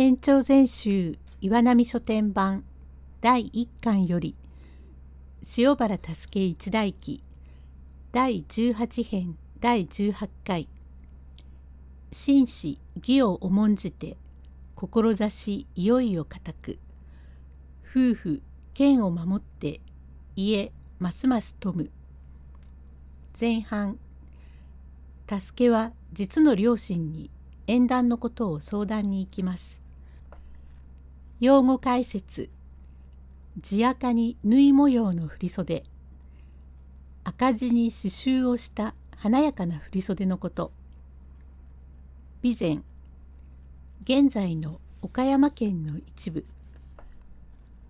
延長全集岩波書店版第1巻より塩原助一代記第18編第18回。紳士義を重んじて志いよいよ固く。夫婦剣を守って家ますます富む。前半助は実の両親に縁談のことを相談に行きます。用語解説。地赤に縫い模様の振袖。赤地に刺繍をした華やかな振袖のこと。備前。現在の岡山県の一部。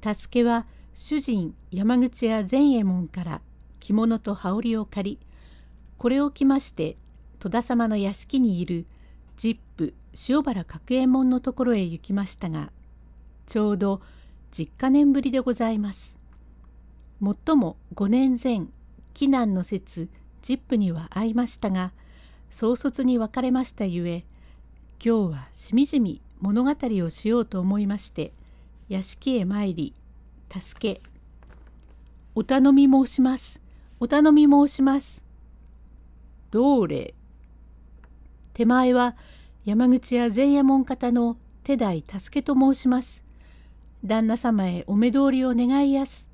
助けは主人山口屋善右衛門から着物と羽織を借りこれを着まして戸田様の屋敷にいるジップ塩原角右衛門のところへ行きましたがちょうど10か年ぶりでございます。もっとも5年前避難の説ジップには会いましたが早卒に別れましたゆえ今日はしみじみ物語をしようと思いまして屋敷へ参り助けお頼み申します。お頼み申します。どれ。手前は山口屋前右衛門方の手代助けと申します。旦那様へお目通りを願いやす。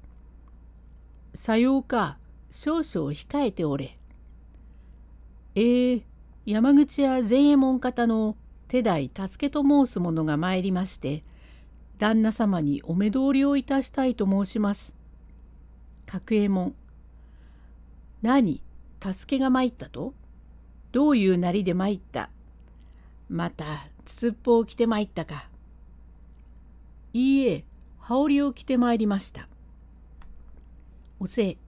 さようか、少々控えておれ。えー、山口屋前右衛門方の手代助けと申す者が参りまして、旦那様にお目通りをいたしたいと申します。角右衛門。何助けが参ったと？どういうなりで参った？また、つつっぽを着て参ったか。いいえ、羽織を着てまいりました。おせい、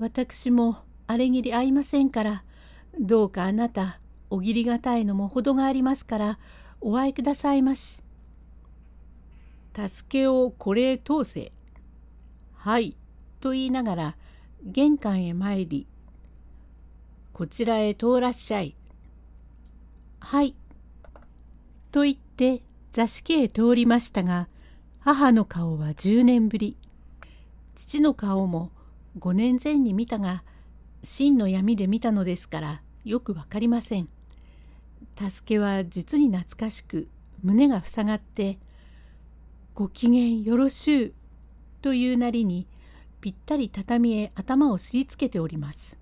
私もあれぎり会いませんから、どうかあなた、おぎりがたいのも程がありますから、お会いくださいまし。助けをこれへ通せ。はい、と言いながら、玄関へ参り、こちらへ通らっしゃい。はい。と言って座敷へ通りましたが母の顔は10年ぶり父の顔も5年前に見たが真の闇で見たのですからよくわかりません。助けは実に懐かしく胸が塞がって「ご機嫌よろしゅう」というなりにぴったり畳へ頭をすりつけております。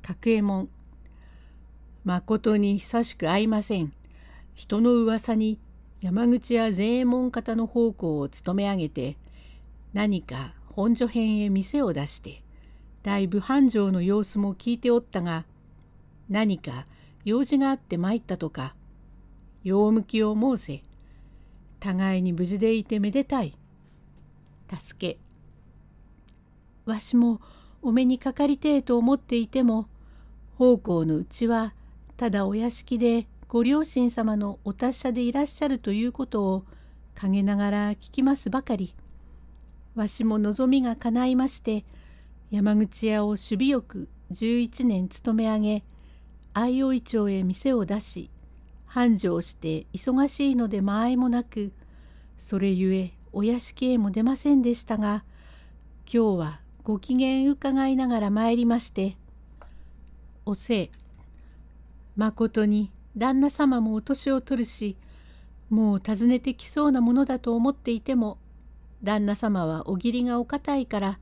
角右衛門まことに久しく会いません。人の噂に山口や前衛門方の奉公を務め上げて何か本所編へ店を出してだいぶ繁盛の様子も聞いておったが何か用事があって参ったとか用向きを申せ互いに無事でいてめでたい。助け。わしもお目にかかりてえと思っていても奉公のうちはただお屋敷でご両親様のお達者でいらっしゃるということを陰ながら聞きますばかり。わしも望みが叶いまして山口屋を守備よく11年勤め上げ相生町へ店を出し繁盛して忙しいので間合いもなくそれゆえお屋敷へも出ませんでしたが今日はご機嫌伺いながら参りまして「おせいまことに旦那様もお年を取るしもう訪ねてきそうなものだと思っていても旦那様はお義理がお堅いから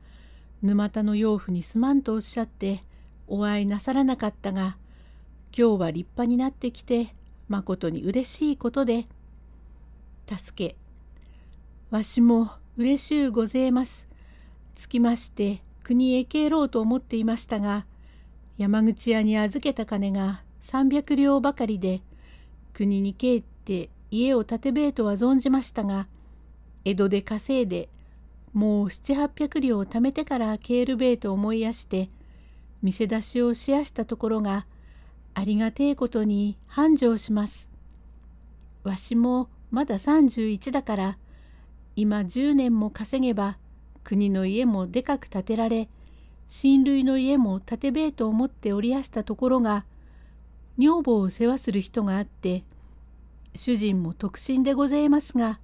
沼田の養父にすまんとおっしゃってお会いなさらなかったが今日は立派になってきてまことに嬉しいことで助けわしも嬉しゅうごぜえます。つきまして国へ帰ろうと思っていましたが山口屋に預けた金が300両ばかりで国に帰って家を建てべえとは存じましたが江戸で稼いでもう700800両を貯めてから帰るべえと思いやして店出しをしやしたところがありがてえことに繁盛します。わしもまだ31だから今10年も稼げば国の家もでかく建てられ親類の家も建てべえと思っておりやしたところが女房を世話する人があって主人も特進でございますが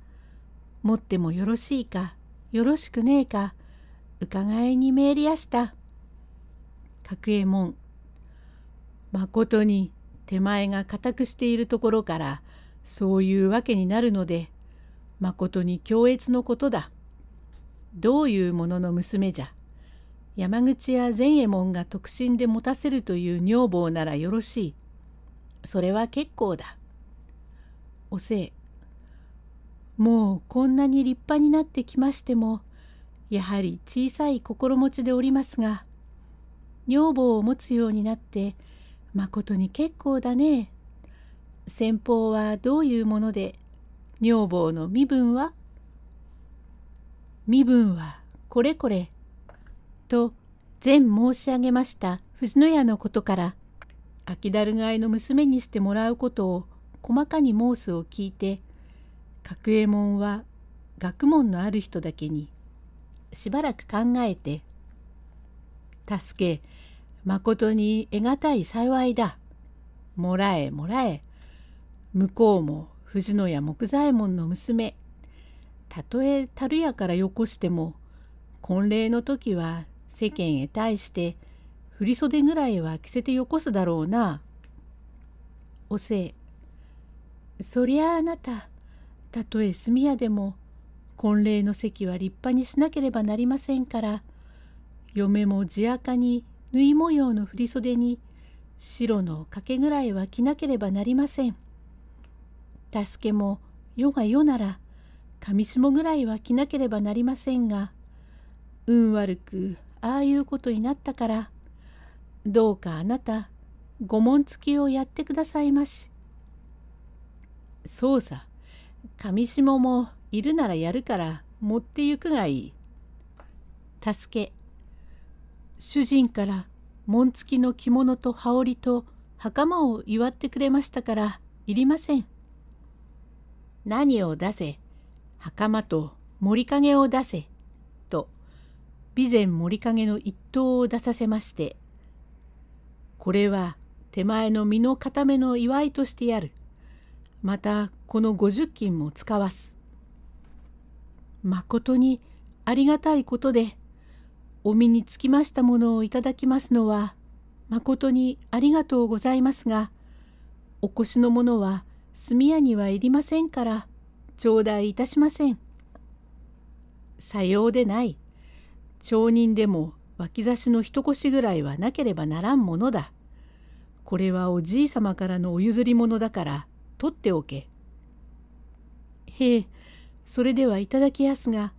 持ってもよろしいかよろしくねえか伺いに参りやした。角右衛門まことに手前が固くしているところからそういうわけになるのでまことに強越のことだ。どういうものの娘じゃ。山口や善右衛門が特進で持たせるという女房ならよろしい。それは結構だ。おせい。もうこんなに立派になってきましても、やはり小さい心持ちでおりますが、女房を持つようになってまことに結構だね。先方はどういうもので女房の身分は？身分はこれこれ。と前申し上げました藤野屋のことから秋だるがいの娘にしてもらうことを細かに申すを聞いて角右衛門は学問のある人だけにしばらく考えて「助けまことに得難い幸いだ。もらえもらえ。向こうも藤野屋木左衛門の娘。たとえ樽屋からよこしても婚礼の時は世間へ対して振袖ぐらいは着せてよこすだろうな。おせい。そりゃああなたたとえ炭屋でも婚礼の席は立派にしなければなりませんから嫁も地垢に縫い模様の振袖に白の掛けぐらいは着なければなりません。助けも世が世なら上下ぐらいは着なければなりませんが運悪くああいうことになったからどうかあなた御紋付きをやってくださいまし。そうさ上下もいるならやるから持ってゆくがいい。助け主人から紋付きの着物と羽織と袴を祝ってくれましたからいりません。何を出せ袴と森影を出せと備前森影の一刀を出させましてこれは手前の身の固めの祝いとしてやるまたこの五十金も使わすまことにありがたいことでお身につきましたものをいただきますのはまことにありがとうございますがお越しのものは速やにはいりませんから頂戴いたしません。さようでない。町人でも脇差しの一腰ぐらいはなければならんものだ。これはおじいさまからのお譲り物だから取っておけ。へえ、それではいただきやすが、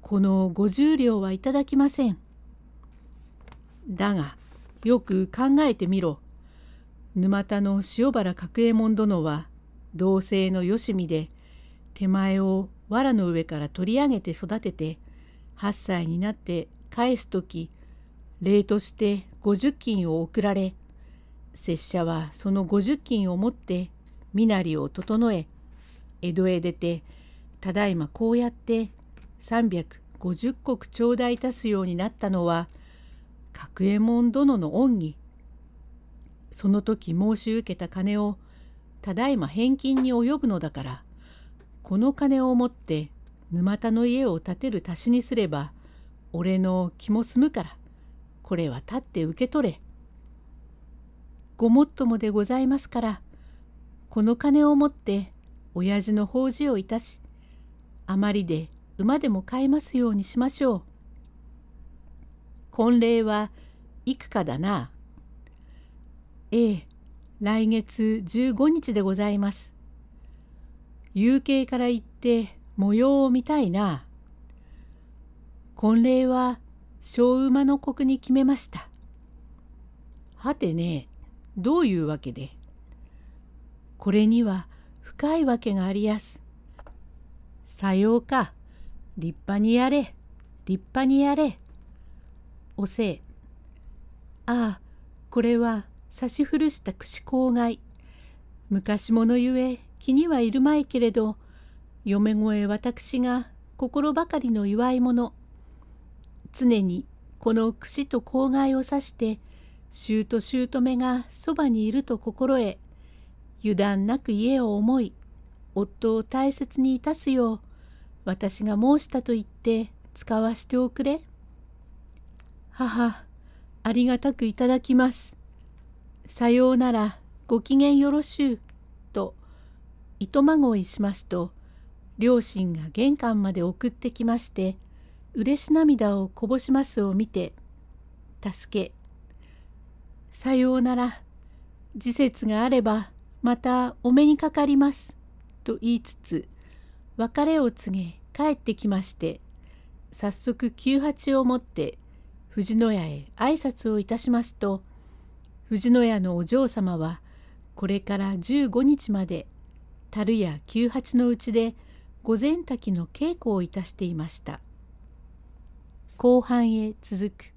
この五十両はいただきません。だが、よく考えてみろ。沼田の塩原角右衛門殿は同姓のよしみで手前を藁の上から取り上げて育てて8歳になって返す時礼として50金を送られ拙者はその50金を持って身なりを整え江戸へ出てただいまこうやって350石頂戴いたすようになったのは角右衛門殿の恩義。その時申し受けた金をただいま返金に及ぶのだからこの金を持って沼田の家を建てる足しにすれば俺の気も済むからこれは立って受け取れ。ごもっともでございますからこの金を持って親父の法事をいたしあまりで馬でも買えますようにしましょう。婚礼は幾かだな。ええ、来月15日でございます。夕景から行って模様を見たいな。婚礼は小馬の国に決めました。はてね、どういうわけで？これには深いわけがありやす。さようか、立派にやれ、立派にやれ。おせい。ああ、これは差し古した串郊外。昔物ゆえ気にはいるまいけれど嫁越私が心ばかりの祝い物常にこの串と口外を指して姑姑がそばにいると心得油断なく家を思い夫を大切にいたすよう私が申したと言って使わしておくれ。母、ありがたくいただきます。さようなら、ご機嫌よろしゅう。と、糸まごいしますと、両親が玄関まで送ってきまして、嬉し涙をこぼしますを見て、助け、さようなら、時節があれば、またお目にかかります。と言いつつ、別れを告げ帰ってきまして、早速九八を持って藤野屋へ挨拶をいたしますと藤野屋のお嬢様はこれから15日まで樽や九八のうちで御前滝の稽古をいたしていました。後半へ続く。